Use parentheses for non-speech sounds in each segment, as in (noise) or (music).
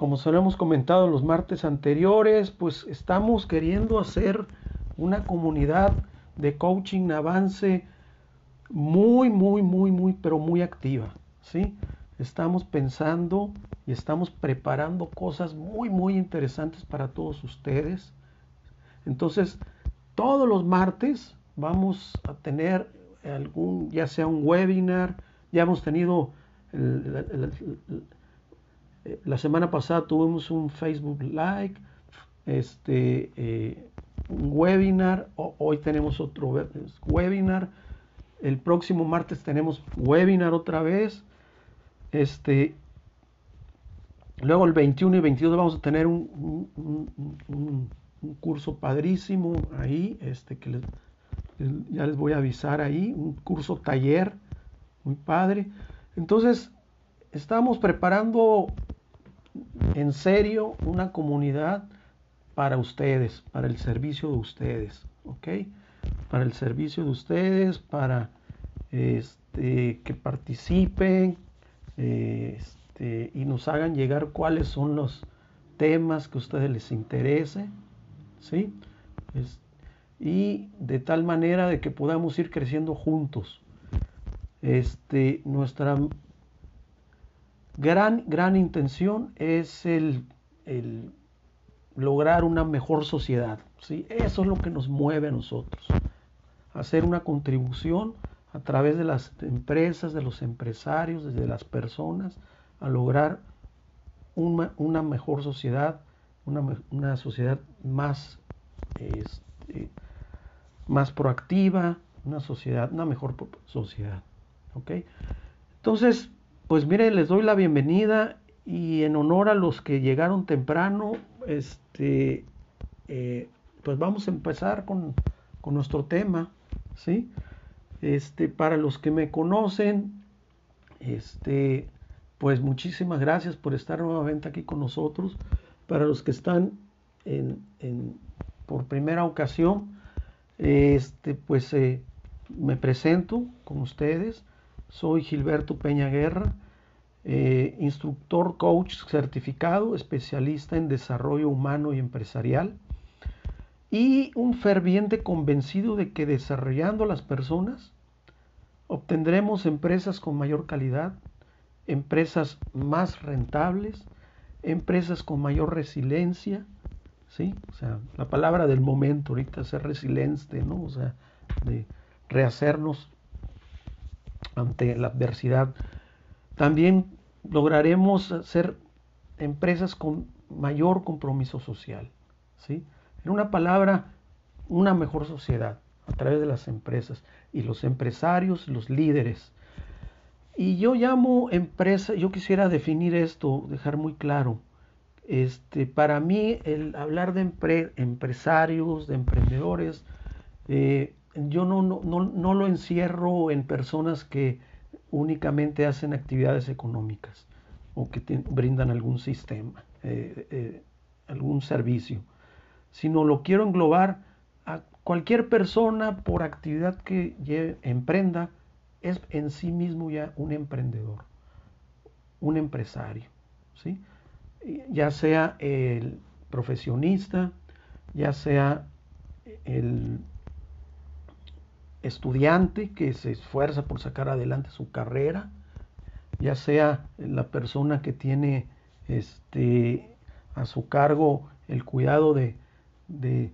como se lo hemos comentado los martes anteriores, pues estamos queriendo hacer una comunidad de coaching avance muy, muy, muy, muy, pero muy activa, ¿sí? Estamos pensando y estamos preparando cosas muy, muy interesantes para todos ustedes. Entonces, todos los martes vamos a tener algún, ya sea un webinar, ya hemos tenido, la semana pasada tuvimos un Facebook Live, este, eh, un webinar, hoy tenemos otro webinar, el próximo martes tenemos webinar otra vez, este, luego el 21 y 22 vamos a tener un, un, curso padrísimo ahí, este, que ya les voy a avisar ahí, un curso taller, muy padre. Entonces, estamos preparando en serio una comunidad para ustedes, para el servicio de ustedes, ¿ok? Para el servicio de ustedes, para este, que participen este, y nos hagan llegar cuáles son los temas que a ustedes les interese, ¿sí? y de tal manera de que podamos ir creciendo juntos. Este, nuestra gran, gran intención es el, lograr una mejor sociedad. ¿sí? Eso es lo que nos mueve a nosotros. Hacer una contribución a través de las empresas, de los empresarios, desde las personas, a lograr una, una mejor sociedad, una, una sociedad más, este, más proactiva, una sociedad, una mejor sociedad. Entonces, pues mire, les doy la bienvenida y en honor a los que llegaron temprano, este, eh, pues vamos a empezar con, nuestro tema, ¿sí? Este, para los que me conocen, este, pues muchísimas gracias por estar nuevamente aquí con nosotros. Para los que están en, por primera ocasión, este, pues eh, me presento con ustedes. Soy Gilberto Peña Guerra eh, instructor coach certificado, especialista en desarrollo humano y empresarial, y un ferviente convencido de que desarrollando las personas obtendremos empresas con mayor calidad, empresas más rentables, empresas con mayor resiliencia, ¿sí? O sea, la palabra del momento ahorita es ser resiliente, ¿no? O sea, de rehacernos ante la adversidad también lograremos ser empresas con mayor compromiso social. ¿sí? En una palabra, una mejor sociedad a través de las empresas y los empresarios, los líderes. Y yo llamo empresa, yo quisiera definir esto, dejar muy claro. Este, para mí, el hablar de empresarios, de emprendedores, eh, yo no, no, no, lo encierro en personas que únicamente hacen actividades económicas o que brindan algún sistema, eh, eh, algún servicio, sino lo quiero englobar a cualquier persona por actividad que emprenda, es en sí mismo ya un emprendedor, un empresario, ¿sí? ya sea el profesionista, ya sea el estudiante que se esfuerza por sacar adelante su carrera, ya sea la persona que tiene este, a su cargo el cuidado de, de,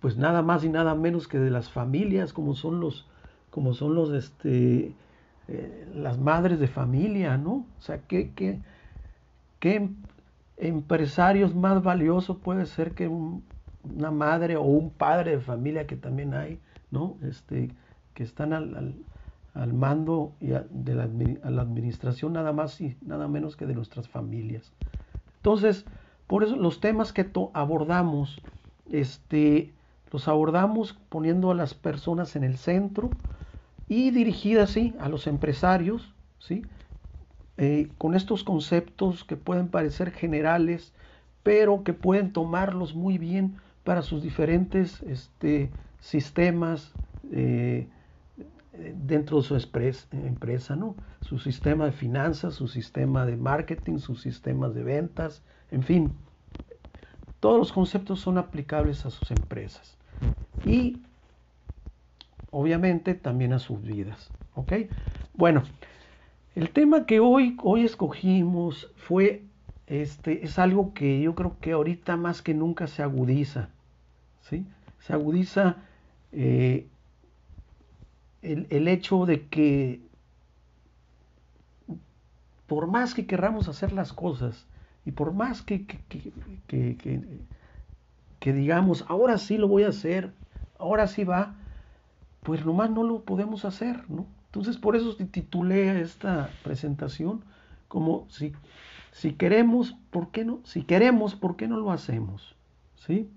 pues nada más y nada menos que de las familias, como son los, como son los, este, eh, las madres de familia, ¿no? O sea, ¿qué, qué, qué empresarios más valiosos puede ser que una madre o un padre de familia que también hay? ¿No? Este, que están al, al, mando y de la, administración nada más y nada menos que de nuestras familias. Entonces, por eso los temas que abordamos, este, los abordamos poniendo a las personas en el centro y dirigidas, a los empresarios, ¿sí? Eh, con estos conceptos que pueden parecer generales, pero que pueden tomarlos muy bien para sus diferentes este, sistemas, eh, dentro de su empresa, ¿no? Su sistema de finanzas, su sistema de marketing, sus sistemas de ventas, en fin. Todos los conceptos son aplicables a sus empresas. Y obviamente también a sus vidas. ¿Ok? Bueno, el tema que hoy, hoy escogimos fue, este, es algo que yo creo que ahorita más que nunca se agudiza. ¿sí? Se agudiza eh, el, hecho de que por más que querramos hacer las cosas y por más que, que, digamos, ahora sí lo voy a hacer, ahora sí va, pues nomás no lo podemos hacer, ¿no? Entonces por eso titulé esta presentación como si, si queremos, ¿por qué no? Si queremos, ¿por qué no lo hacemos? ¿Sí?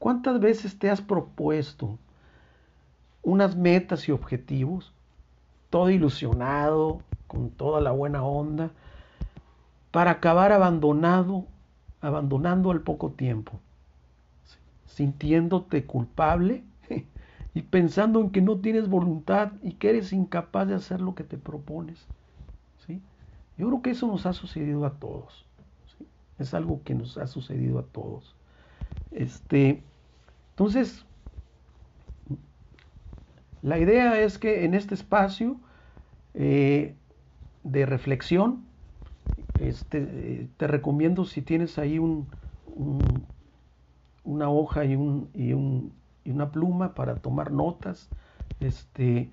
¿Cuántas veces te has propuesto unas metas y objetivos, todo ilusionado, con toda la buena onda, para acabar abandonado, abandonando al poco tiempo, sintiéndote culpable (laughs) y pensando en que no tienes voluntad y que eres incapaz de hacer lo que te propones. ¿sí? Yo creo que eso nos ha sucedido a todos. Es algo que nos ha sucedido a todos. Este, entonces, la idea es que en este espacio eh, de reflexión, este, te recomiendo si tienes ahí un, una hoja y un, y y una pluma para tomar notas, este,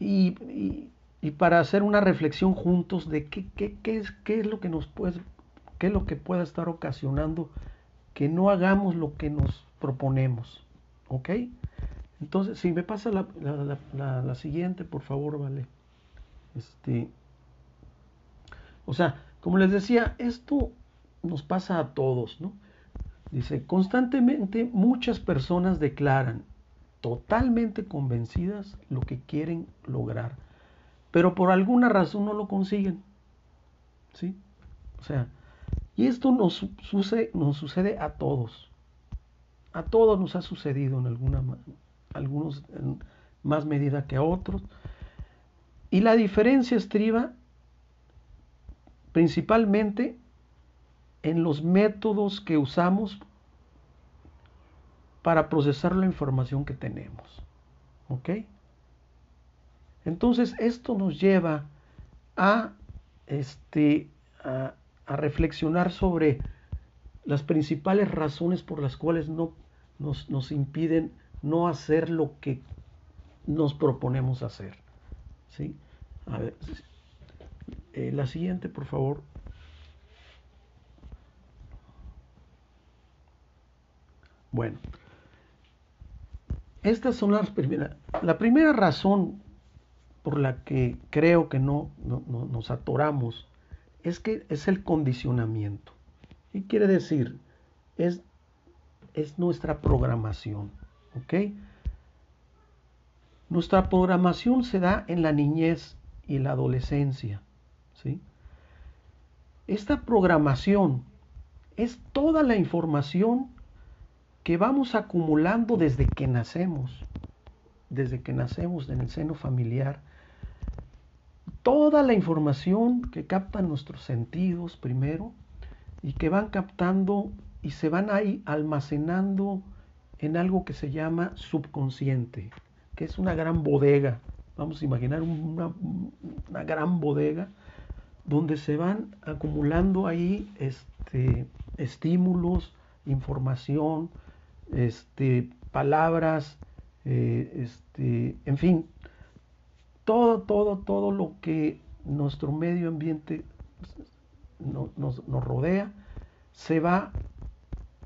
y, para hacer una reflexión juntos de qué, qué, es, qué es lo que nos puede, qué es lo que pueda estar ocasionando que no hagamos lo que nos proponemos. ¿Ok? Entonces, si me pasa la, siguiente, por favor, vale. Este, o sea, como les decía, esto nos pasa a todos, ¿no? Dice, constantemente muchas personas declaran totalmente convencidas lo que quieren lograr, pero por alguna razón no lo consiguen. ¿Sí? O sea, y esto nos sucede, nos sucede a todos. A todos nos ha sucedido en alguna algunos en más medida que a otros. Y la diferencia estriba principalmente en los métodos que usamos para procesar la información que tenemos. ¿Ok? Entonces esto nos lleva a, este, a, reflexionar sobre las principales razones por las cuales no, nos, impiden no hacer lo que nos proponemos hacer. ¿Sí? A ver, eh, la siguiente, por favor. Bueno, estas son las primeras. La primera razón por la que creo que no, nos atoramos es que es el condicionamiento. ¿Qué quiere decir? Es, es nuestra programación. ¿Ok? Nuestra programación se da en la niñez y la adolescencia. ¿sí? Esta programación es toda la información que vamos acumulando desde que nacemos, desde que nacemos en el seno familiar. Toda la información que captan nuestros sentidos primero y que van captando y se van ahí almacenando en algo que se llama subconsciente, que es una gran bodega. Vamos a imaginar una, una gran bodega donde se van acumulando ahí este, estímulos, información, este, palabras, eh, este, en fin, todo, todo, todo lo que nuestro medio ambiente nos, rodea se va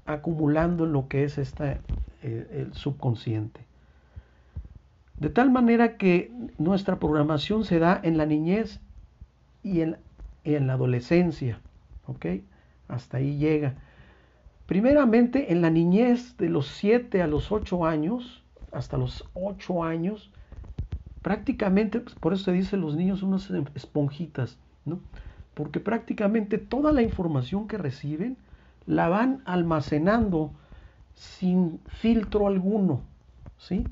acumulando en lo que es esta, eh, el subconsciente. De tal manera que nuestra programación se da en la niñez y en, en la adolescencia. ¿Ok? Hasta ahí llega. Primeramente, en la niñez de los 7 a los 8 años, hasta los 8 años, prácticamente, pues, por eso se dice los niños unas esponjitas, ¿no? Porque prácticamente toda la información que reciben la van almacenando sin filtro alguno, ¿sí?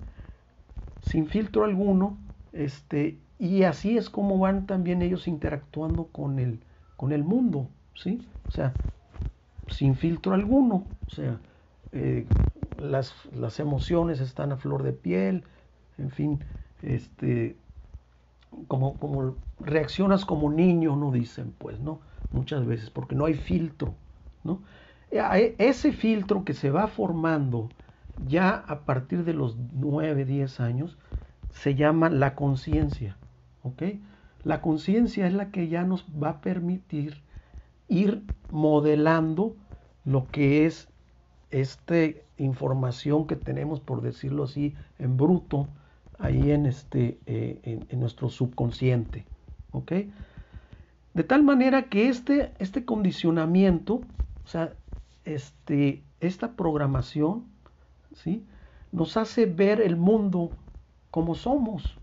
sin filtro alguno, este, y así es como van también ellos interactuando con el, con el mundo, ¿sí? O sea, sin filtro alguno, o sea, eh, las, las, emociones están a flor de piel, en fin, este, como, como reaccionas como niño, no dicen, pues, ¿no? Muchas veces, porque no hay filtro, ¿no? E, ese filtro que se va formando ya a partir de los 9, 10 años, se llama la conciencia, ¿ok? La conciencia es la que ya nos va a permitir ir modelando lo que es esta información que tenemos, por decirlo así, en bruto, ahí en, este, eh, en, nuestro subconsciente. ¿ok? De tal manera que este, este condicionamiento, o sea, este, esta programación, ¿sí? nos hace ver el mundo como somos,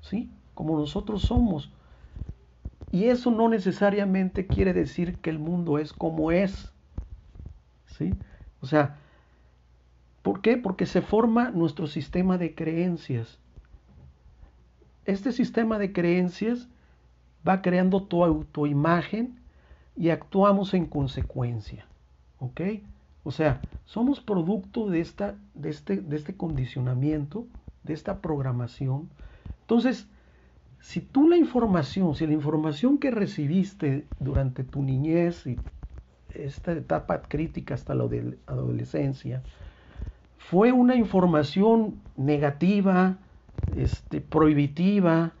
¿sí? como nosotros somos. Y eso no necesariamente quiere decir que el mundo es como es. ¿sí? O sea, ¿por qué? Porque se forma nuestro sistema de creencias. Este sistema de creencias va creando tu autoimagen y actuamos en consecuencia. ¿Ok? O sea, somos producto de, esta, de, este, de este condicionamiento, de esta programación. Entonces, si tú la información, si la información que recibiste durante tu niñez y esta etapa crítica hasta la adolescencia, fue una información negativa, este, prohibitiva,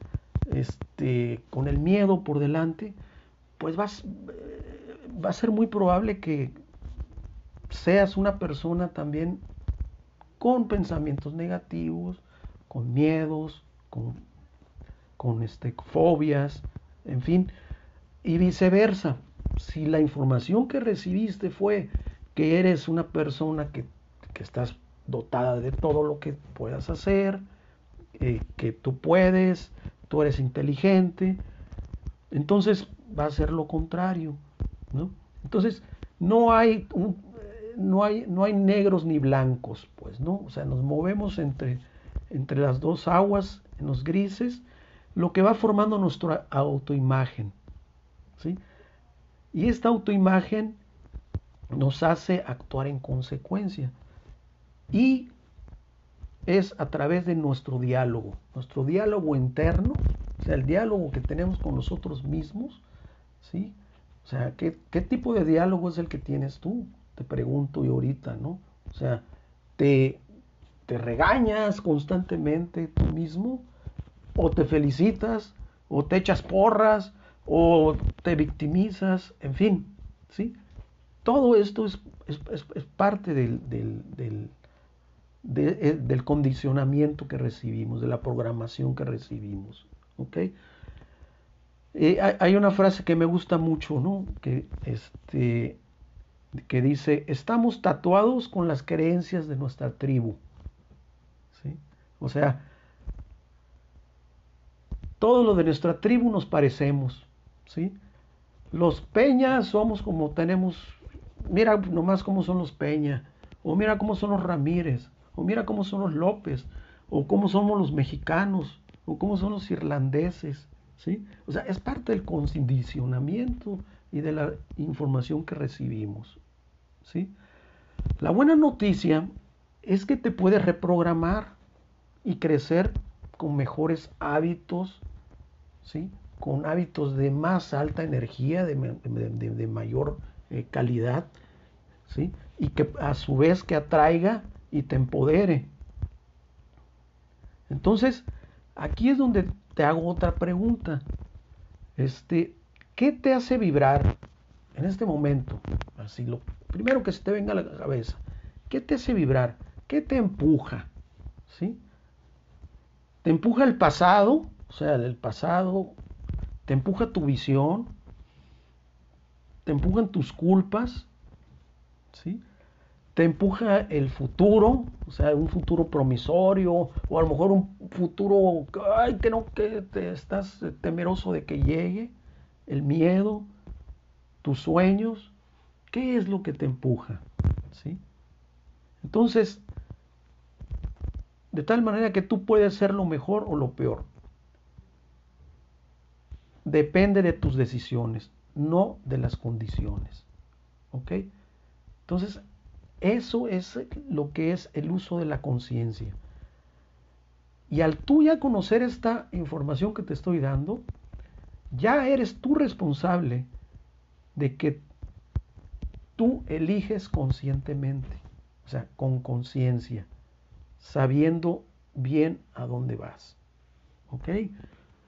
este, con el miedo por delante, pues vas, va a ser muy probable que seas una persona también con pensamientos negativos, con miedos, con, con este, fobias, en fin, y viceversa si la información que recibiste fue que eres una persona que, estás dotada de todo lo que puedas hacer, eh, que tú puedes, tú eres inteligente, entonces va a ser lo contrario, ¿no? Entonces no hay, no hay, no hay negros ni blancos, pues, ¿no? O sea, nos movemos entre, entre las dos aguas, en los grises, lo que va formando nuestra autoimagen, ¿sí? Y esta autoimagen nos hace actuar en consecuencia. Y es a través de nuestro diálogo, nuestro diálogo interno, o sea, el diálogo que tenemos con nosotros mismos, ¿sí? O sea, ¿qué, qué tipo de diálogo es el que tienes tú? Te pregunto yo ahorita, ¿no? O sea, ¿te, te regañas constantemente tú mismo? ¿O te felicitas? ¿O te echas porras? o te victimizas, en fin, ¿sí? Todo esto es, parte del, del, eh, del, condicionamiento que recibimos, de la programación que recibimos, ¿ok? Eh, hay una frase que me gusta mucho, ¿no? Que, este, que dice, estamos tatuados con las creencias de nuestra tribu, ¿sí? O sea, todo lo de nuestra tribu nos parecemos, ¿sí? Los Peñas somos como tenemos, mira nomás cómo son los Peña, o mira cómo son los Ramírez, o mira cómo son los López, o cómo somos los mexicanos, o cómo son los irlandeses, ¿sí? O sea, es parte del condicionamiento y de la información que recibimos, ¿sí? La buena noticia es que te puedes reprogramar y crecer con mejores hábitos, ¿sí? con hábitos de más alta energía, de, mayor eh, calidad, ¿sí? y que a su vez que atraiga y te empodere. Entonces, aquí es donde te hago otra pregunta. Este, ¿Qué te hace vibrar en este momento? Así, lo primero que se te venga a la cabeza. ¿Qué te hace vibrar? ¿Qué te empuja? ¿Sí? ¿Te empuja el pasado? O sea, el pasado te empuja tu visión, te empujan tus culpas, ¿sí? te empuja el futuro, o sea, un futuro promisorio, o a lo mejor un futuro ay, que no, que te estás temeroso de que llegue, el miedo, tus sueños, ¿qué es lo que te empuja? ¿Sí? Entonces, de tal manera que tú puedes ser lo mejor o lo peor. Depende de tus decisiones, no de las condiciones. ¿Ok? Entonces, eso es lo que es el uso de la conciencia. Y al tú ya conocer esta información que te estoy dando, ya eres tú responsable de que tú eliges conscientemente, o sea, con conciencia, sabiendo bien a dónde vas. ¿Ok?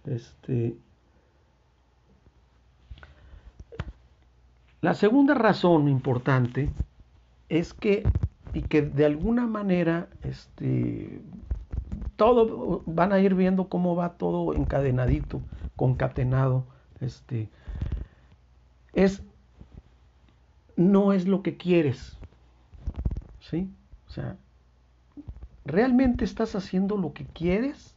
Este, la segunda razón importante es que, y que de alguna manera, este, todo van a ir viendo cómo va todo encadenadito, concatenado, este, es no es lo que quieres, ¿sí? O sea, ¿realmente estás haciendo lo que quieres?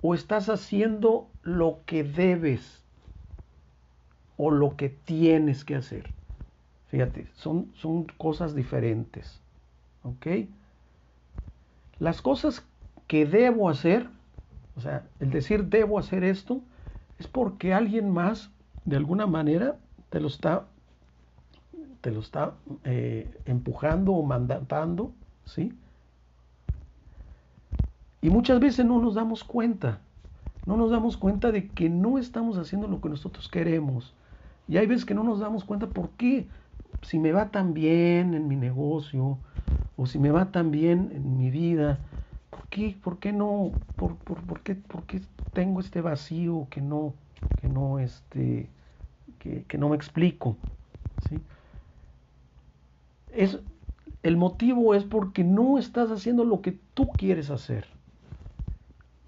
¿O estás haciendo lo que debes? ¿O lo que tienes que hacer? Fíjate, son, son cosas diferentes. ¿Ok? Las cosas que debo hacer, o sea, el decir debo hacer esto, es porque alguien más, de alguna manera, te lo está, te lo está eh, empujando o mandatando, ¿sí? Y muchas veces no nos damos cuenta, no nos damos cuenta de que no estamos haciendo lo que nosotros queremos. Y hay veces que no nos damos cuenta por qué, si me va tan bien en mi negocio, o si me va tan bien en mi vida, ¿por qué, por qué no, por, qué, por qué tengo este vacío que no, que no, este, que no me explico? Es, el motivo es porque no estás haciendo lo que tú quieres hacer,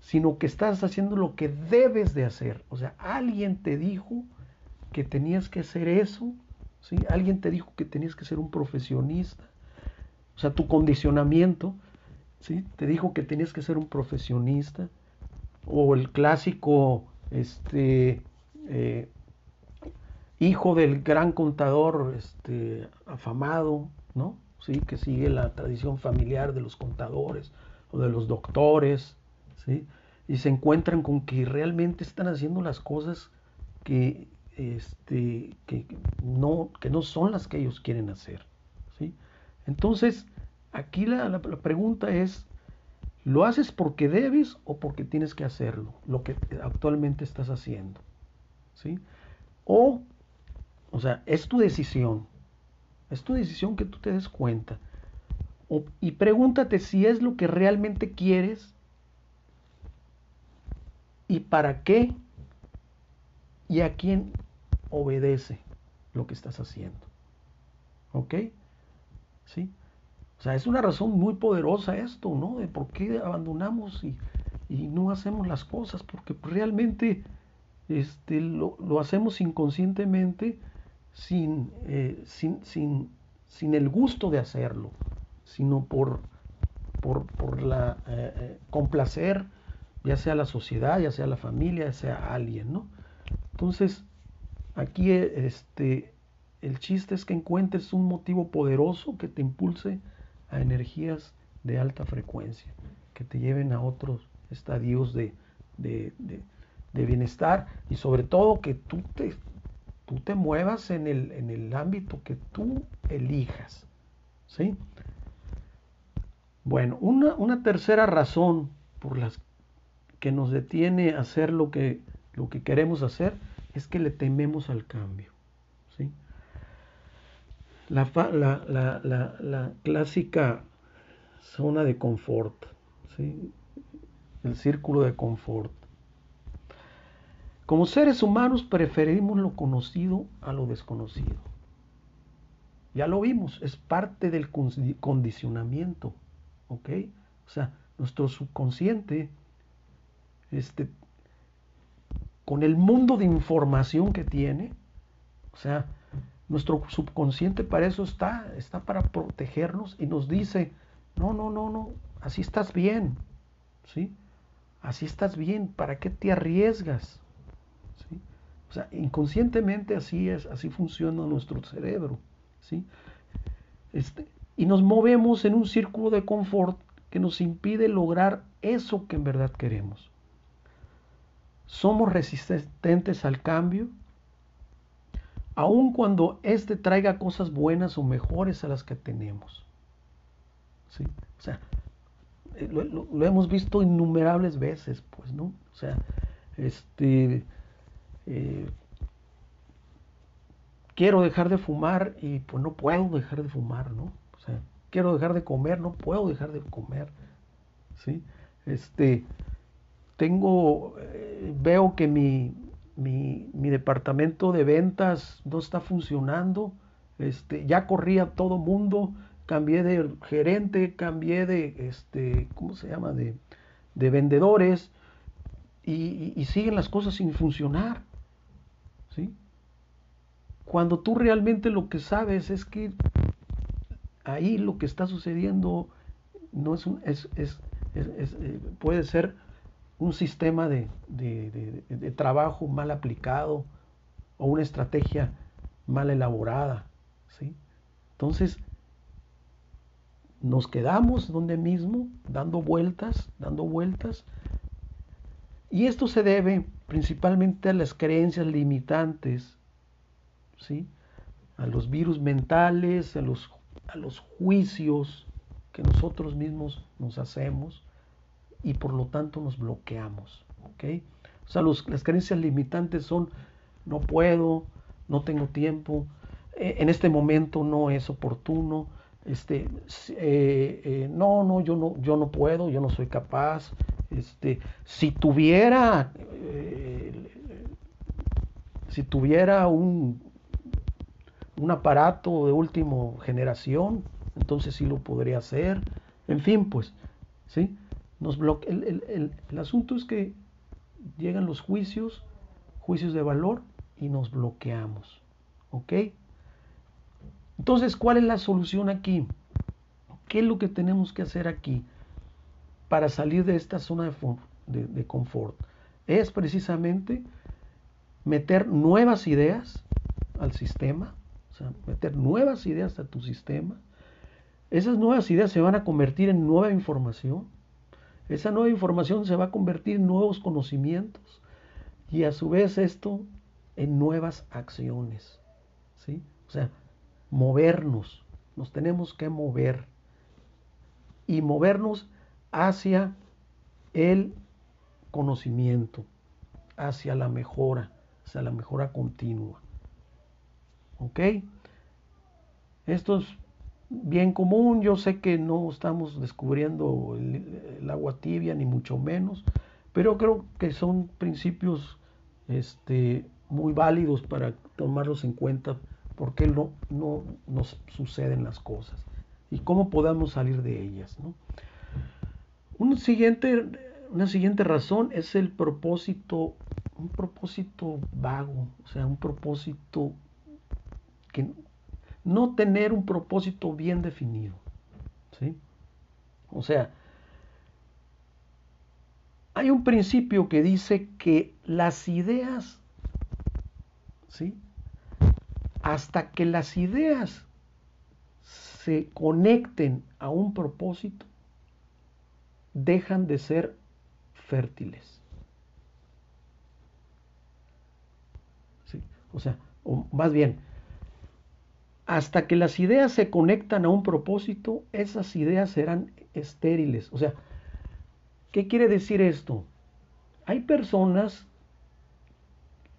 sino que estás haciendo lo que debes de hacer. O sea, alguien te dijo que tenías que hacer eso ¿sí? Alguien te dijo que tenías que ser un profesionista, o sea, tu condicionamiento, ¿sí? Te dijo que tenías que ser un profesionista, o el clásico, este, eh, hijo del gran contador, este, afamado, ¿no? ¿Sí? Que sigue la tradición familiar de los contadores o de los doctores, ¿sí? Y se encuentran con que realmente están haciendo las cosas que este, que, no, que no son las que ellos quieren hacer. ¿sí? Entonces, aquí la, pregunta es, ¿lo haces porque debes o porque tienes que hacerlo? Lo que actualmente estás haciendo. ¿sí? O, o sea, es tu decisión. Es tu decisión que tú te des cuenta. y pregúntate si es lo que realmente quieres y para qué y a quién obedece lo que estás haciendo. ¿Ok? ¿Sí? O sea, es una razón muy poderosa esto, ¿no? De por qué abandonamos y, no hacemos las cosas, porque realmente este, lo, hacemos inconscientemente sin, eh, sin, sin, sin, el gusto de hacerlo, sino por, por, la eh, eh, complacer, ya sea la sociedad, ya sea la familia, ya sea alguien, ¿no? Entonces, Aquí este, el chiste es que encuentres un motivo poderoso que te impulse a energías de alta frecuencia, que te lleven a otros estadios de, bienestar y sobre todo que tú te, tú te muevas en el, en el ámbito que tú elijas. ¿sí? Bueno, una, una tercera razón por las que nos detiene hacer lo que, lo que queremos hacer es que le tememos al cambio. ¿sí? La, la, clásica zona de confort, ¿sí? el círculo de confort. Como seres humanos preferimos lo conocido a lo desconocido. Ya lo vimos, es parte del condicionamiento. ¿Ok? O sea, nuestro subconsciente este, con el mundo de información que tiene. O sea, nuestro subconsciente para eso está, está para protegernos y nos dice, no, no, no, no, así estás bien, ¿sí? Así estás bien, ¿para qué te arriesgas? O sea, inconscientemente así es, así funciona nuestro cerebro, ¿sí? Este, y nos movemos en un círculo de confort que nos impide lograr eso que en verdad queremos. Somos resistentes al cambio, aun cuando éste traiga cosas buenas o mejores a las que tenemos. ¿Sí? O sea, eh, lo, hemos visto innumerables veces, pues, ¿no? O sea, este, eh, quiero dejar de fumar y pues no puedo dejar de fumar, ¿no? O sea, quiero dejar de comer, no puedo dejar de comer, ¿sí? Este, tengo, eh, veo que mi, mi, mi, departamento de ventas no está funcionando, este, ya corría todo mundo, cambié de gerente, cambié de, este, ¿cómo se llama?, de, de vendedores, y, y, siguen las cosas sin funcionar, ¿sí? Cuando tú realmente lo que sabes es que ahí lo que está sucediendo no es, un, es, es, es eh, puede ser un sistema de, de, trabajo mal aplicado o una estrategia mal elaborada. ¿sí? Entonces, nos quedamos donde mismo, dando vueltas, dando vueltas. Y esto se debe principalmente a las creencias limitantes, ¿sí? a los virus mentales, a los, a los juicios que nosotros mismos nos hacemos y por lo tanto nos bloqueamos. ¿ok? O sea, las creencias limitantes son no puedo, no tengo tiempo, eh, en este momento no es oportuno, este, eh, eh, no, no, yo no, yo no puedo, yo no soy capaz. Este, si tuviera, si tuviera un, un aparato de última generación, entonces sí lo podría hacer. En fin, pues, ¿sí? Nos el, el, asunto es que llegan los juicios, juicios de valor, y nos bloqueamos. ¿Ok? Entonces, ¿cuál es la solución aquí? ¿Qué es lo que tenemos que hacer aquí para salir de esta zona de, confort? Es precisamente meter nuevas ideas al sistema, o sea, meter nuevas ideas a tu sistema. Esas nuevas ideas se van a convertir en nueva información esa nueva información se va a convertir en nuevos conocimientos y a su vez esto en nuevas acciones. ¿sí? O sea, movernos, nos tenemos que mover y movernos hacia el conocimiento, hacia la mejora, hacia la mejora continua. ¿Ok? Esto es bien común. Yo sé que no estamos descubriendo el, agua tibia, ni mucho menos, pero creo que son principios este, muy válidos para tomarlos en cuenta porque no, no nos suceden las cosas y cómo podamos salir de ellas. Siguiente, una siguiente razón es el propósito, un propósito vago, o sea, un propósito que, no tener un propósito bien definido. ¿sí? O sea, hay un principio que dice que las ideas, ¿sí? hasta que las ideas se conecten a un propósito, dejan de ser fértiles. O sea, o más bien, hasta que las ideas se conectan a un propósito, esas ideas serán estériles. O sea, ¿qué quiere decir esto? Hay personas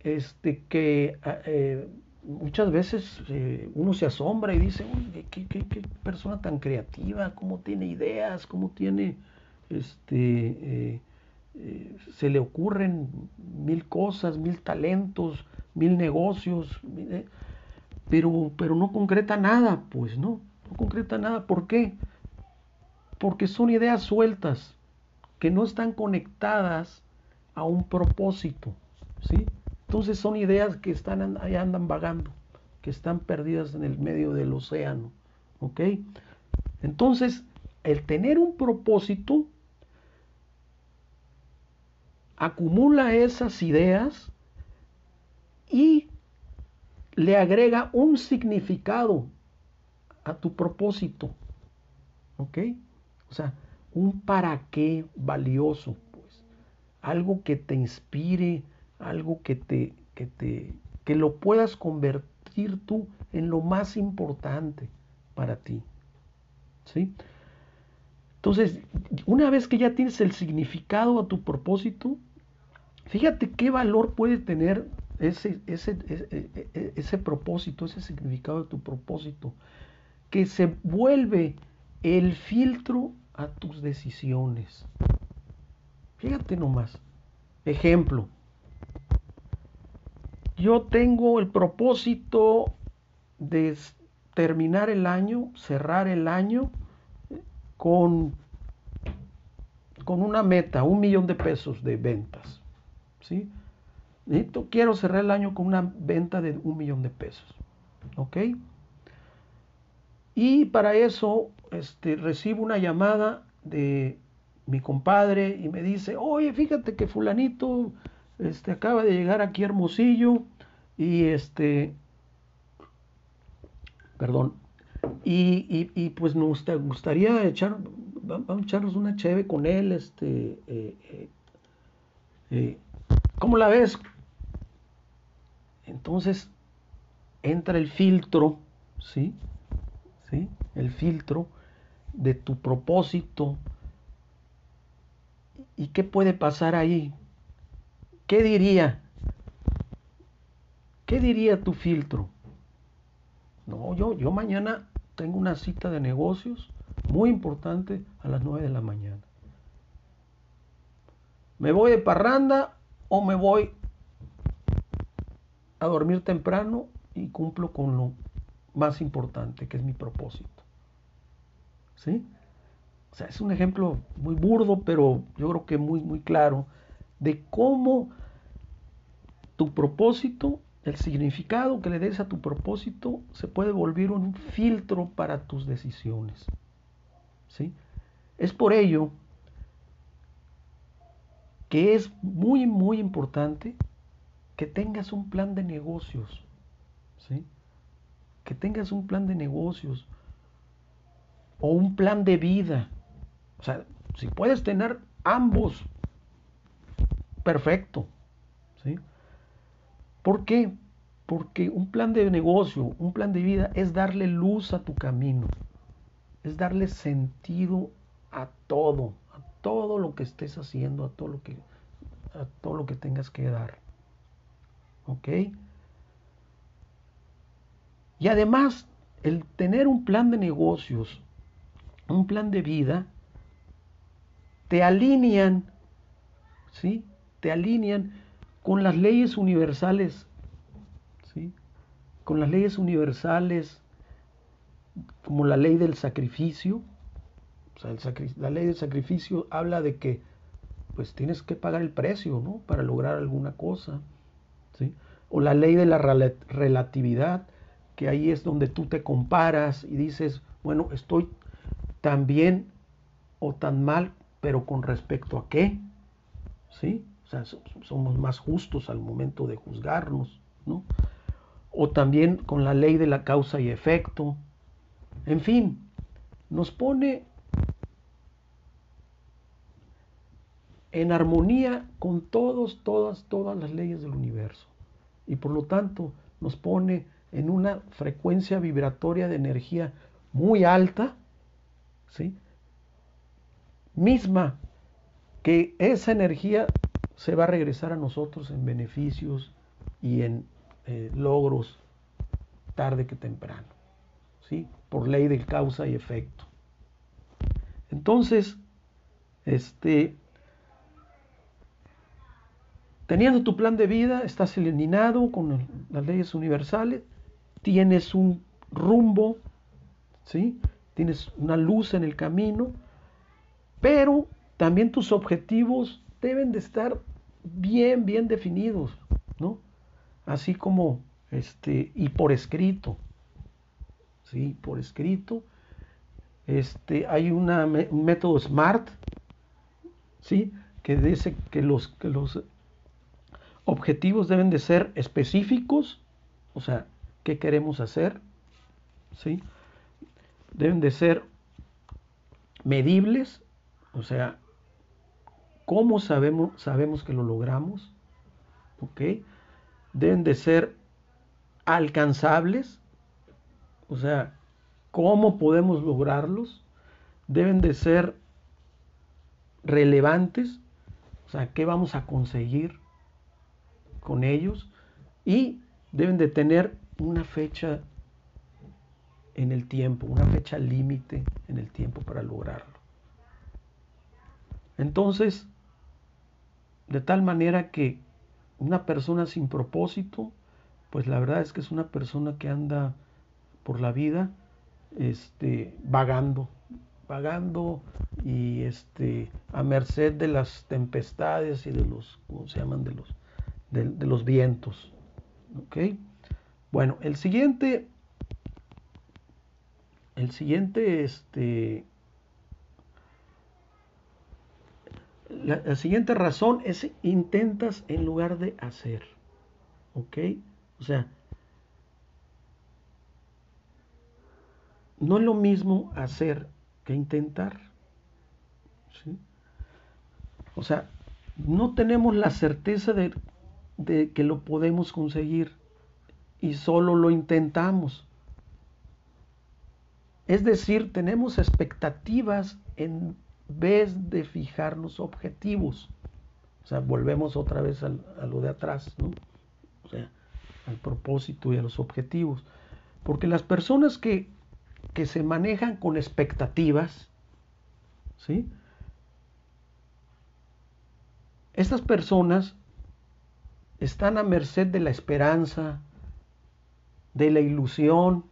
este, que ah, eh, muchas veces eh, uno se asombra y dice, ¿qué, persona tan creativa, cómo tiene ideas, cómo tiene, este, eh, se le ocurren mil cosas, mil talentos, mil negocios pero, pero no concreta nada, pues no, no concreta nada. ¿Por qué? Porque son ideas sueltas, que no están conectadas a un propósito, ¿sí? Entonces son ideas que están ahí andan vagando, que están perdidas en el medio del océano, ¿ok? Entonces, el tener un propósito acumula esas ideas y le agrega un significado a tu propósito. ¿Ok? O sea, un para qué valioso, pues. Algo que te inspire, algo que te, que te, que lo puedas convertir tú en lo más importante para ti. ¿Sí? Entonces, una vez que ya tienes el significado a tu propósito, fíjate qué valor puede tener ese, ese, ese, ese, propósito, ese significado de tu propósito, que se vuelve el filtro a tus decisiones. Fíjate nomás. Ejemplo. Yo tengo el propósito de terminar el año, cerrar el año con, con una meta, un millón de pesos de ventas. ¿Sí? quiero cerrar el año con una venta de un millón de pesos. ¿Ok? Y para eso este, recibo una llamada de mi compadre y me dice, oye, fíjate que fulanito este, acaba de llegar aquí Hermosillo y este, perdón, y, pues nos gustaría echar, vamos a echarnos una cheve con él, este, eh, eh, eh, ¿cómo la ves? Entonces entra el filtro, ¿sí? ¿Sí? El filtro de tu propósito. ¿Y qué puede pasar ahí? ¿Qué diría? ¿Qué diría tu filtro? No, yo, yo mañana tengo una cita de negocios muy importante a las 9 de la mañana. ¿Me voy de parranda o me voy a dormir temprano y cumplo con lo más importante, que es mi propósito? ¿Sí? O sea, es un ejemplo muy burdo, pero yo creo que muy, muy claro de cómo tu propósito el significado que le des a tu propósito se puede volver un filtro para tus decisiones. ¿sí? Es por ello que es muy, muy importante que tengas un plan de negocios. ¿sí? Que tengas un plan de negocios o un plan de vida. O sea, si puedes tener ambos, perfecto. ¿sí? ¿Por qué? Porque un plan de negocio, un plan de vida es darle luz a tu camino, es darle sentido a todo, todo lo que estés haciendo, a todo lo que, a todo lo que tengas que dar. ¿Ok? Y además, el tener un plan de negocios, un plan de vida, te alinean, ¿sí? Te alinean con las leyes universales, ¿sí? con las leyes universales como la ley del sacrificio. O sea, la ley del sacrificio habla de que pues tienes que pagar el precio ¿no? para lograr alguna cosa. ¿sí? O la ley de la relatividad, que ahí es donde tú te comparas y dices, bueno, estoy tan bien o tan mal, pero con respecto a qué. ¿Sí? O sea, somos más justos al momento de juzgarnos, ¿no? O también con la ley de la causa y efecto. En fin, nos pone en armonía con todos, todas, todas las leyes del universo. Y por lo tanto nos pone en una frecuencia vibratoria de energía muy alta, ¿sí? misma que esa energía se va a regresar a nosotros en beneficios y en eh, logros tarde que temprano, ¿sí? Por ley de causa y efecto. Entonces, este, teniendo tu plan de vida, estás alineado con las leyes universales, tienes un rumbo, ¿sí? Tienes una luz en el camino, pero también tus objetivos deben de estar bien, bien definidos, ¿no? Así como, este, y por escrito, ¿sí? Por escrito. Este, hay un método SMART, ¿sí? Que dice que los objetivos deben de ser específicos, o sea, ¿qué queremos hacer? ¿Sí? Deben de ser medibles, O sea, ¿cómo sabemos, sabemos que lo logramos? ¿Ok? Deben de ser alcanzables. O sea, ¿cómo podemos lograrlos? Deben de ser relevantes. O sea, ¿qué vamos a conseguir con ellos? Y deben de tener una fecha en el tiempo, una fecha límite en el tiempo para lograrlo. Entonces, de tal manera que una persona sin propósito, pues la verdad es que es una persona que anda por la vida este, vagando, vagando y este, a merced de las tempestades y de los, ¿cómo se llaman? De los, de, los vientos. ¿Ok? Bueno, el siguiente, el siguiente, este, la, siguiente razón es intentas en lugar de hacer. ¿Ok? O sea, no es lo mismo hacer que intentar. ¿sí? O sea, no tenemos la certeza de, de que lo podemos conseguir y solo lo intentamos. Es decir, tenemos expectativas en vez de fijarnos objetivos. O sea, volvemos otra vez a lo de atrás, ¿no? O sea, al propósito y a los objetivos. Porque las personas que, que se manejan con expectativas, ¿sí? Estas personas están a merced de la esperanza, de la ilusión,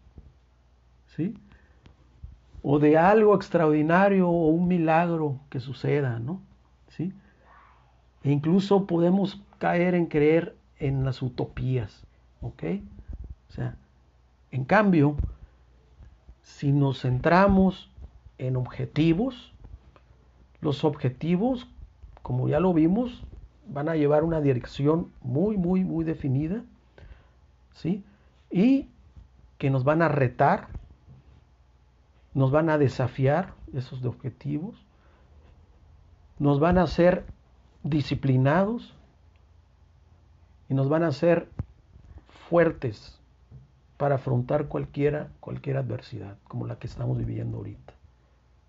¿sí? o de algo extraordinario o un milagro que suceda, ¿no? ¿Sí? E incluso podemos caer en creer en las utopías, ¿ok? O sea, en cambio, si nos centramos en objetivos, los objetivos, como ya lo vimos, van a llevar una dirección muy, muy, muy definida, ¿sí? Y que nos van a retar nos van a desafiar esos objetivos, nos van a hacer disciplinados y nos van a hacer fuertes para afrontar cualquiera, cualquier adversidad, como la que estamos viviendo ahorita.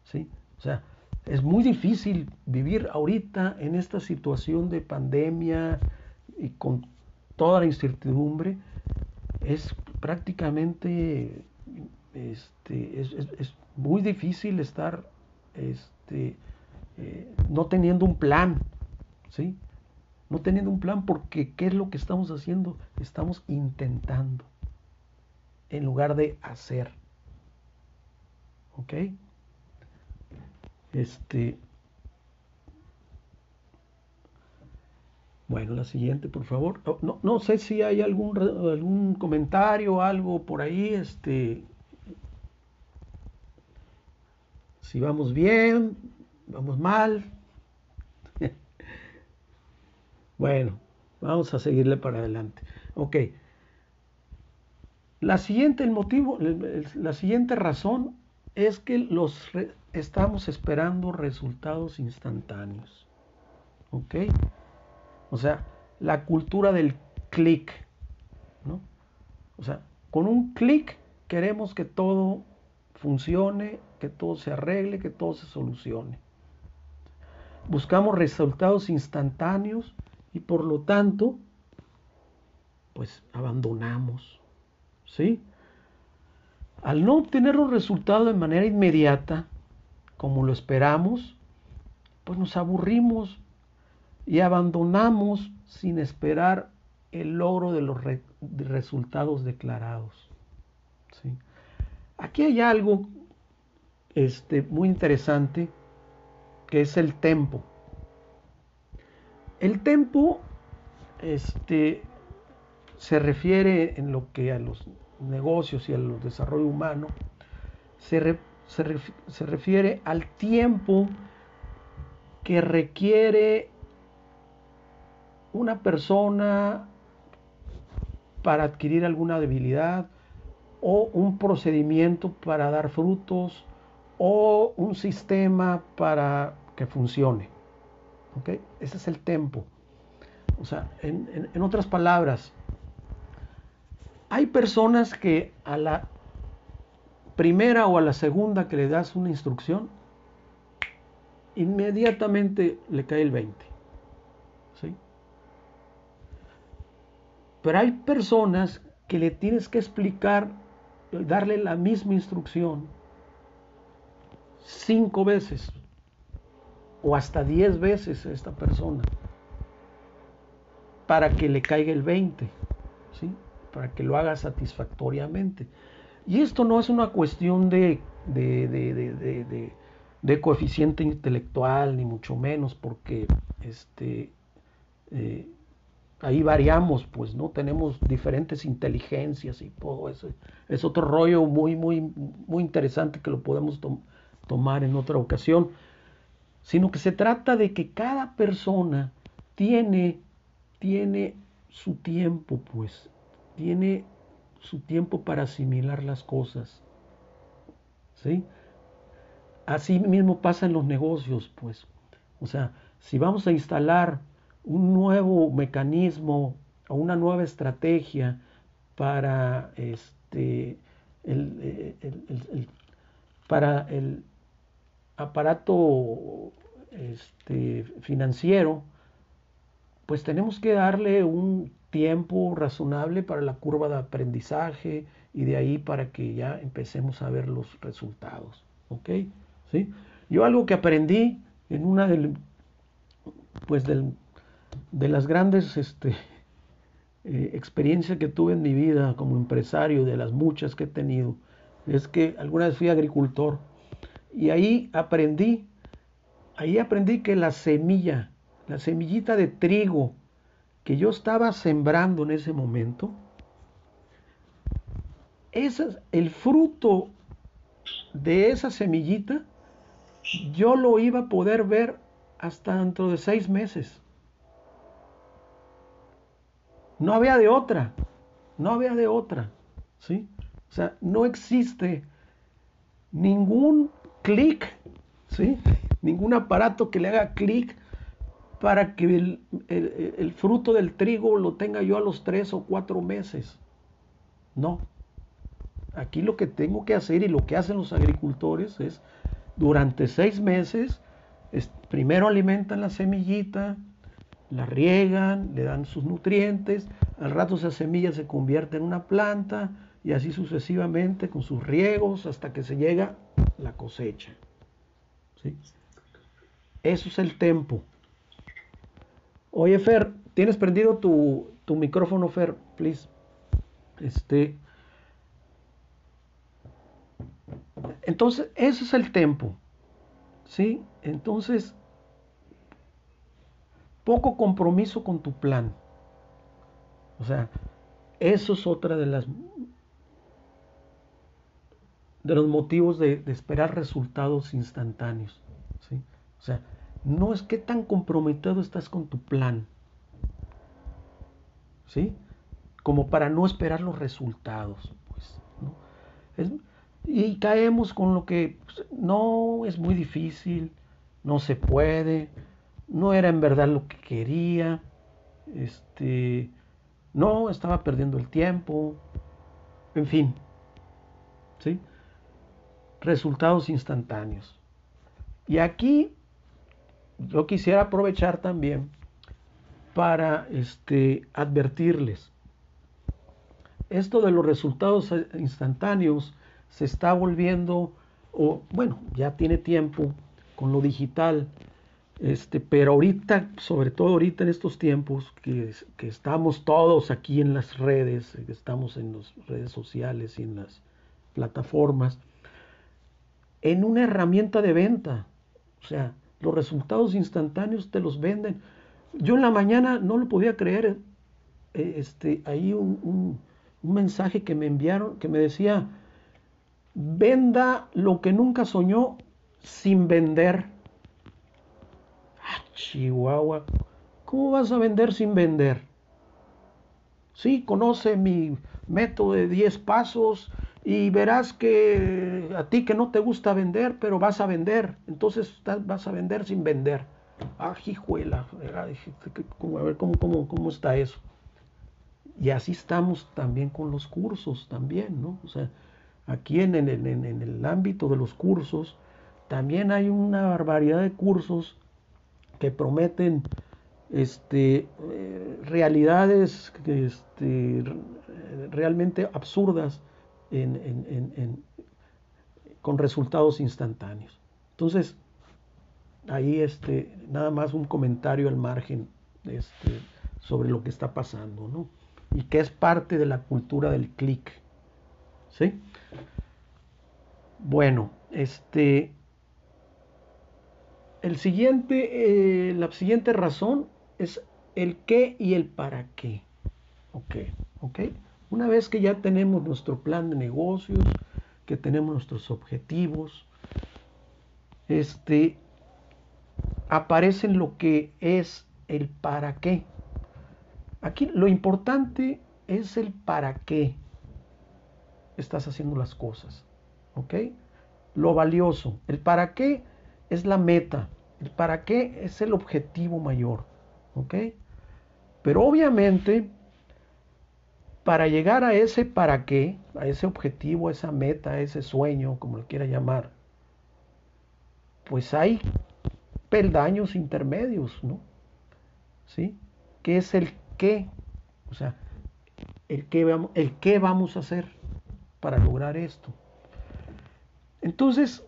¿Sí? O sea, es muy difícil vivir ahorita en esta situación de pandemia y con toda la incertidumbre. Es prácticamente este, es, muy difícil estar este, eh, no teniendo un plan, ¿sí? No teniendo un plan porque ¿qué es lo que estamos haciendo? Estamos intentando en lugar de hacer. ¿Ok? Este. Bueno, la siguiente, por favor. No, no sé si hay algún, algún comentario, algo por ahí, este, si vamos bien, vamos mal. (laughs) bueno, vamos a seguirle para adelante. Ok. La siguiente, el motivo, la siguiente razón es que los estamos esperando resultados instantáneos. ¿Ok? O sea, la cultura del clic. ¿no? O sea, con un clic queremos que todo funcione que todo se arregle, que todo se solucione. Buscamos resultados instantáneos y por lo tanto, pues abandonamos. ¿Sí? Al no obtener los resultados de manera inmediata, como lo esperamos, pues nos aburrimos y abandonamos sin esperar el logro de los resultados declarados. ¿sí? Aquí hay algo este, muy interesante, que es el tempo. El tempo este, se refiere en lo que a los negocios y al desarrollo humano, se, se refiere al tiempo que requiere una persona para adquirir alguna debilidad o un procedimiento para dar frutos o un sistema para que funcione. Ese es el tempo. O sea, en, en otras palabras, hay personas que a la primera o a la segunda que le das una instrucción, inmediatamente le cae el 20. ¿sí? Pero hay personas que le tienes que explicar, darle la misma instrucción cinco veces o hasta diez veces a esta persona para que le caiga el 20, ¿sí? para que lo haga satisfactoriamente. Y esto no es una cuestión de, coeficiente intelectual, ni mucho menos, porque este, eh, ahí variamos, pues, ¿no? Tenemos diferentes inteligencias y todo eso. Es otro rollo muy, muy, muy interesante que lo podemos tomar en otra ocasión. Sino que se trata de que cada persona tiene, tiene su tiempo, pues, tiene su tiempo para asimilar las cosas. ¿Sí? Así mismo pasa en los negocios, pues. O sea, si vamos a instalar un nuevo mecanismo o una nueva estrategia para este el, para el aparato este, financiero, pues tenemos que darle un tiempo razonable para la curva de aprendizaje y de ahí para que ya empecemos a ver los resultados. ¿Ok? ¿sí? Yo algo que aprendí en una del, pues de las grandes este, (laughs) eh, experiencias que tuve en mi vida como empresario, de las muchas que he tenido, es que alguna vez fui agricultor y ahí aprendí, ahí aprendí que la semilla, la semillita de trigo que yo estaba sembrando en ese momento, el fruto de esa semillita yo lo iba a poder ver hasta dentro de seis meses. No había de otra, no había de otra, ¿sí? O sea, no existe ningún clic, ¿sí? Ningún aparato que le haga clic para que el, fruto del trigo lo tenga yo a los tres o cuatro meses. No. Aquí lo que tengo que hacer y lo que hacen los agricultores es durante seis meses, primero alimentan la semillita, la riegan, le dan sus nutrientes, al rato esa semilla se convierte en una planta y así sucesivamente con sus riegos hasta que se llega la cosecha. Eso es el tempo. Oye, Fer, ¿tienes prendido tu, tu micrófono, Fer? Please. Este, Entonces, ese es el tempo. ¿Sí? Entonces, poco compromiso con tu plan. O sea, eso es otra de las de los motivos de, esperar resultados instantáneos. ¿sí? O sea, no es que tan comprometido estás con tu plan. ¿Sí? Como para no esperar los resultados. Pues, y caemos con lo que pues, no es muy difícil, no se puede, no era en verdad lo que quería, este, no estaba perdiendo el tiempo, en fin, ¿sí? Resultados instantáneos. Y aquí yo quisiera aprovechar también para este, advertirles. Esto de los resultados instantáneos se está volviendo, o bueno, ya tiene tiempo con lo digital, este, pero ahorita, sobre todo ahorita en estos tiempos, que, que estamos todos aquí en las redes, que estamos en las redes sociales y en las plataformas, en una herramienta de venta. O sea, los resultados instantáneos te los venden. Yo en la mañana no lo podía creer. Eh, este, ahí un, un mensaje que me enviaron que me decía, Venda lo que nunca soñó sin vender. Ah, Chihuahua. ¿Cómo vas a vender sin vender? Sí, conoce mi método de 10 pasos y verás que a ti que no te gusta vender, pero vas a vender, entonces vas a vender sin vender. Ah, hijuela, a ver cómo, cómo, cómo está eso. Y así estamos también con los cursos, también, ¿no? O sea, aquí en, en, en el ámbito de los cursos, también hay una barbaridad de cursos que prometen este, eh, realidades este, realmente absurdas con resultados instantáneos. Entonces, ahí este, nada más un comentario al margen este, sobre lo que está pasando, ¿no? Y que es parte de la cultura del clic. ¿Sí? Bueno, este, el siguiente, eh, la siguiente razón es el qué y el para qué. Ok, ok. Una vez que ya tenemos nuestro plan de negocios, que tenemos nuestros objetivos, este, aparecen lo que es el para qué. Aquí lo importante es el para qué estás haciendo las cosas. ¿Ok? Lo valioso. El para qué es la meta. El para qué es el objetivo mayor. ¿Ok? Pero obviamente, para llegar a ese para qué, a ese objetivo, a esa meta, a ese sueño, como lo quiera llamar, pues hay peldaños intermedios, ¿no? ¿Sí? ¿Qué es el qué? O sea, el qué, vamos, el qué vamos a hacer para lograr esto. Entonces,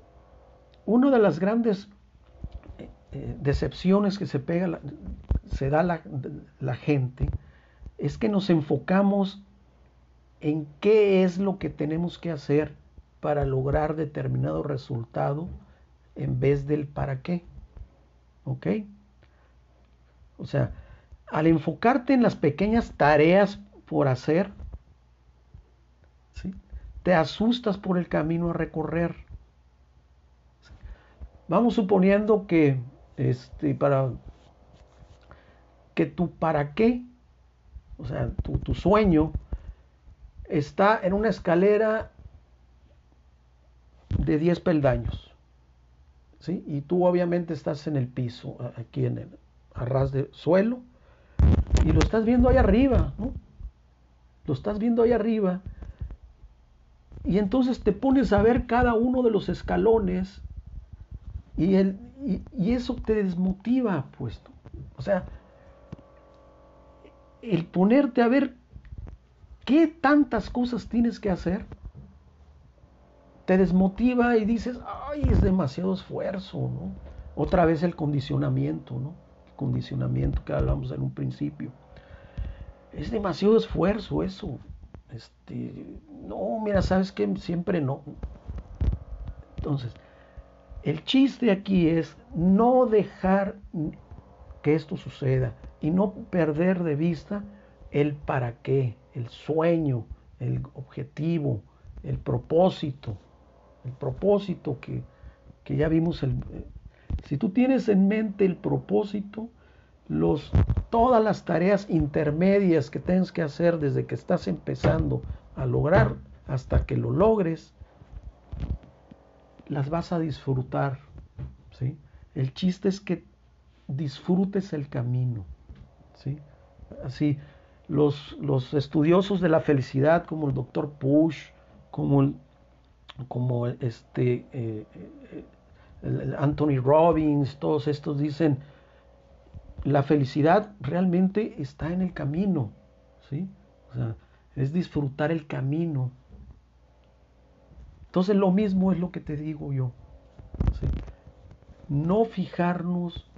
una de las grandes eh, decepciones que se pega, se da la, la gente, es que nos enfocamos en qué es lo que tenemos que hacer para lograr determinado resultado en vez del para qué. ¿Ok? O sea, al enfocarte en las pequeñas tareas por hacer, ¿sí? te asustas por el camino a recorrer. Vamos suponiendo que este, para que tu para qué, o sea, tu, sueño, está en una escalera de 10 peldaños. ¿sí? Y tú obviamente estás en el piso, aquí en el arras de suelo, y lo estás viendo ahí arriba, ¿no? Lo estás viendo ahí arriba. Y entonces te pones a ver cada uno de los escalones y, el, y, eso te desmotiva, pues. O sea, el ponerte a ver qué tantas cosas tienes que hacer, te desmotiva y dices, ay, es demasiado esfuerzo, ¿no? Otra vez el condicionamiento, ¿no? El condicionamiento que hablamos en un principio. Es demasiado esfuerzo eso. Este, no, mira, sabes que siempre no. Entonces, el chiste aquí es no dejar que esto suceda y no perder de vista el para qué, el sueño, el objetivo, el propósito, el propósito que, ya vimos. El, si tú tienes en mente el propósito, los, todas las tareas intermedias que tienes que hacer desde que estás empezando a lograr hasta que lo logres, las vas a disfrutar. ¿sí? El chiste es que disfrutes el camino. ¿sí? Así, los, los estudiosos de la felicidad, como el doctor Push, como, como este, eh, eh, Anthony Robbins, todos estos dicen, la felicidad realmente está en el camino. ¿sí? O sea, es disfrutar el camino, entonces lo mismo es lo que te digo yo. No fijarnos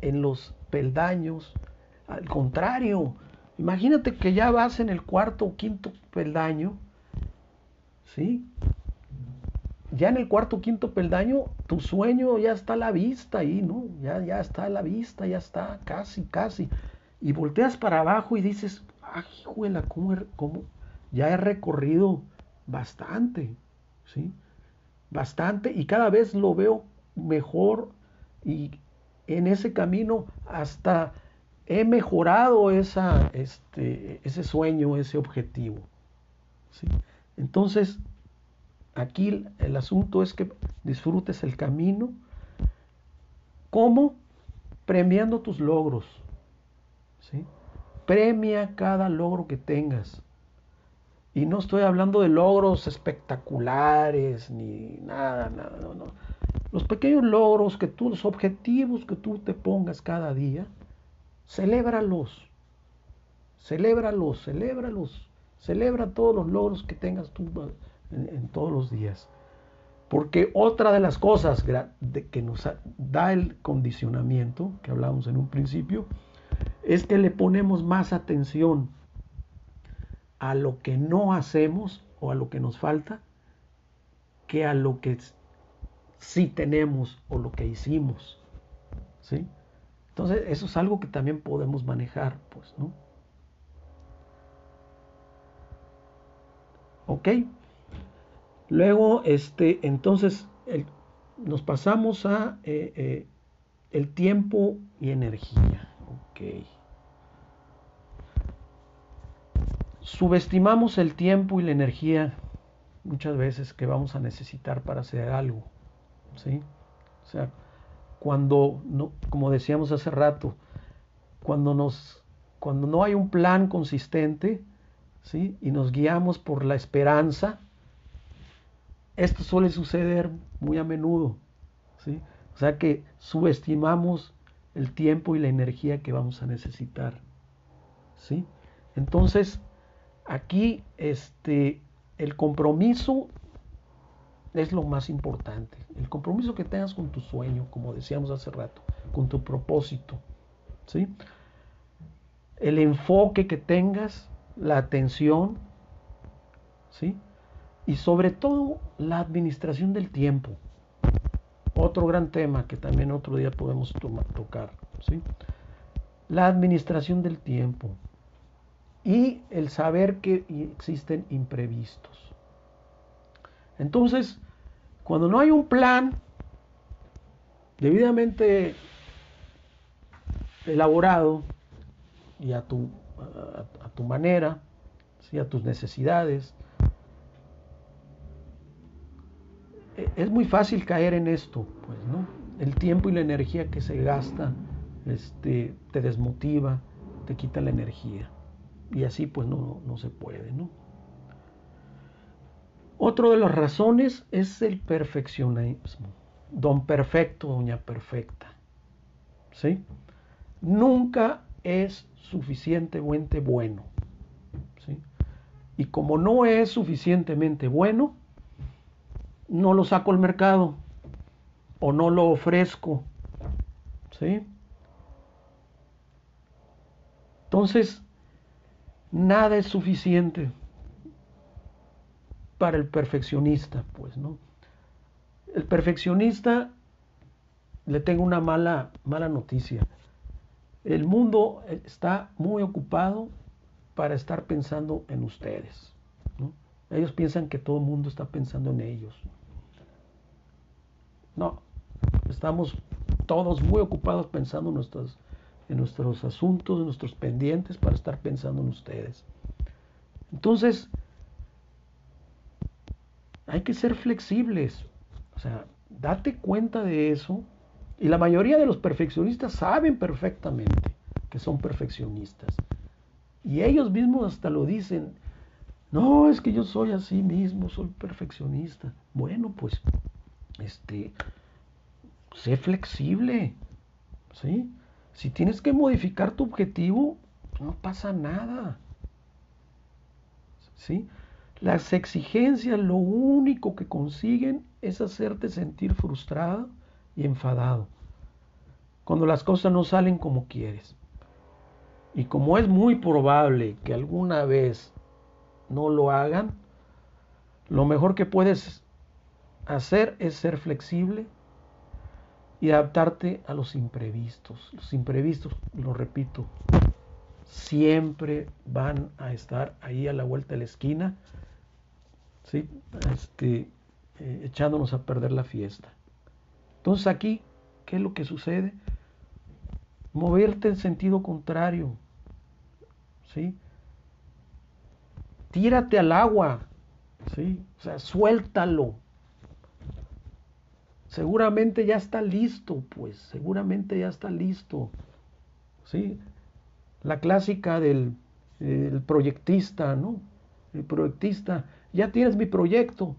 en los peldaños. Al contrario, imagínate que ya vas en el cuarto o quinto peldaño. ¿Sí? Ya en el cuarto o quinto peldaño, tu sueño ya está a la vista ahí, ¿no? Ya, ya está a la vista, ya está casi, casi. Y volteas para abajo y dices, ¡ay, juela, cómo, cómo ya he recorrido bastante! ¿sí? Bastante y cada vez lo veo mejor y en ese camino hasta he mejorado esa, este, ese sueño, ese objetivo. ¿sí? Entonces, aquí el asunto es que disfrutes el camino. ¿Cómo? Premiando tus logros. ¿sí? Premia cada logro que tengas. Y no estoy hablando de logros espectaculares ni nada, nada, no, no. Los pequeños logros que tú, los objetivos que tú te pongas cada día, celébralos. Celébralos, celébralos. Celebra todos los logros que tengas tú en, todos los días. Porque otra de las cosas que nos da el condicionamiento, que hablábamos en un principio, es que le ponemos más atención a lo que no hacemos o a lo que nos falta que a lo que sí tenemos o lo que hicimos. ¿Sí? Entonces, eso es algo que también podemos manejar, pues, ¿no? ¿Ok? Luego, este, entonces, nos pasamos a eh, eh, el tiempo y energía. Ok. Subestimamos el tiempo y la energía muchas veces que vamos a necesitar para hacer algo. ¿Sí? O sea, cuando, no, como decíamos hace rato, cuando, nos, cuando no hay un plan consistente, ¿sí? Y nos guiamos por la esperanza, esto suele suceder muy a menudo, ¿sí? O sea que subestimamos el tiempo y la energía que vamos a necesitar, ¿sí? Entonces, aquí este, el compromiso es lo más importante. El compromiso que tengas con tu sueño, como decíamos hace rato, con tu propósito, ¿sí? El enfoque que tengas, la atención, ¿sí? y sobre todo la administración del tiempo. Otro gran tema que también otro día podemos tocar. ¿sí? La administración del tiempo y el saber que existen imprevistos. Entonces, cuando no hay un plan debidamente elaborado y a tu, manera, ¿sí? a tus necesidades, Eh, es muy fácil caer en esto, pues, ¿no? El tiempo y la energía que se gasta este, te desmotiva, te quita la energía. Y así pues no, no se puede, ¿no? Otro de las razones es el perfeccionismo. Don perfecto, doña perfecta. ¿Sí? Nunca es suficientemente bueno. ¿sí? Y como no es suficientemente bueno, no lo saco al mercado o no lo ofrezco. ¿Sí? Entonces, nada es suficiente para el perfeccionista, pues, ¿no? El perfeccionista le tengo una mala mala noticia. El mundo está muy ocupado para estar pensando en ustedes. Ellos piensan que todo el mundo está pensando en ellos. No, estamos todos muy ocupados pensando en nuestros, en nuestros asuntos, en nuestros pendientes para estar pensando en ustedes. Entonces, hay que ser flexibles. O sea, date cuenta de eso. Y la mayoría de los perfeccionistas saben perfectamente que son perfeccionistas. Y ellos mismos hasta lo dicen. No, es que yo soy así mismo, soy perfeccionista. Bueno, pues este, sé flexible, ¿sí? Si tienes que modificar tu objetivo, no pasa nada, ¿sí? Las exigencias lo único que consiguen es hacerte sentir frustrado y enfadado cuando las cosas no salen como quieres. Y como es muy probable que alguna vez no lo hagan, lo mejor que puedes hacer es ser flexible y adaptarte a los imprevistos. Los imprevistos, lo repito, siempre van a estar ahí a la vuelta de la esquina, ¿sí? este, echándonos a perder la fiesta. Entonces aquí, ¿qué es lo que sucede? Moverte en sentido contrario. ¿sí? Tírate al agua, ¿sí? O sea, suéltalo. Seguramente ya está listo, pues, seguramente ya está listo. ¿Sí? La clásica del proyectista, ¿no? El proyectista, ya tienes mi proyecto.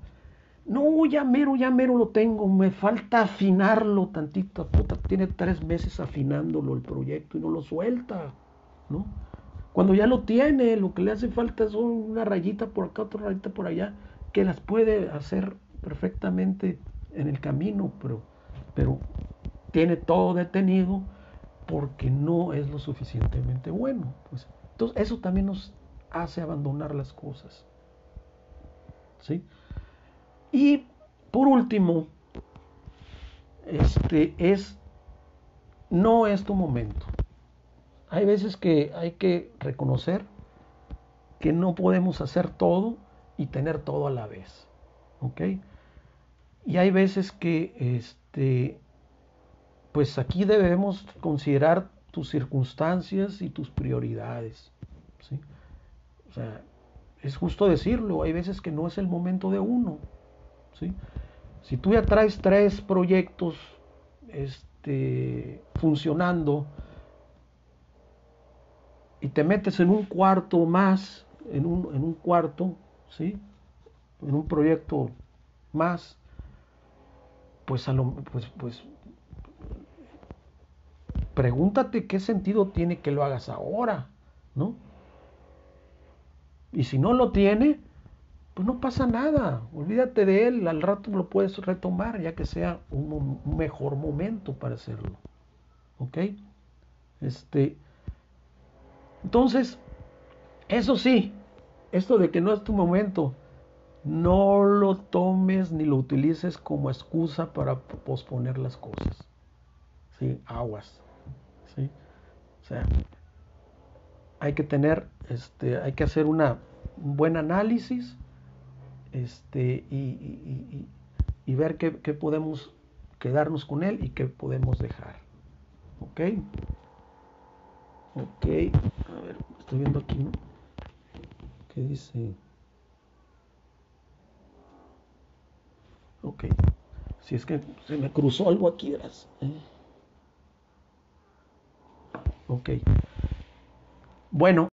No, ya mero, ya mero lo tengo, me falta afinarlo tantito. Tiene tres meses afinándolo el proyecto y no lo suelta, ¿no? Cuando ya lo tiene, lo que le hace falta es una rayita por acá, otra rayita por allá, que las puede hacer perfectamente en el camino, pero, pero tiene todo detenido porque no es lo suficientemente bueno. Pues. Entonces eso también nos hace abandonar las cosas. ¿Sí? Y por último, este es no es tu momento. Hay veces que hay que reconocer que no podemos hacer todo y tener todo a la vez. ¿Ok? Y hay veces que, este, pues aquí debemos considerar tus circunstancias y tus prioridades. ¿sí? O sea, es justo decirlo, hay veces que no es el momento de uno. ¿sí? Si tú ya traes tres proyectos este, funcionando y te metes en un cuarto más, en un, en un cuarto, ¿sí? en un proyecto más, pues, a lo, pues, pues pregúntate qué sentido tiene que lo hagas ahora, ¿no? Y si no lo tiene, pues no pasa nada, olvídate de él, al rato lo puedes retomar ya que sea un, mejor momento para hacerlo, ¿ok? Este, entonces, eso sí, esto de que no es tu momento, no lo tomes ni lo utilices como excusa para posponer las cosas. ¿Sí? Aguas. ¿Sí? O sea, hay que tener, este, hay que hacer una, un buen análisis este, y, y, ver qué, qué, podemos quedarnos con él y qué podemos dejar. ¿Ok? Ok. A ver, estoy viendo aquí, ¿no? ¿Qué dice? Ok. Si es que se me cruzó algo aquí, verás. ¿eh? Ok. Bueno.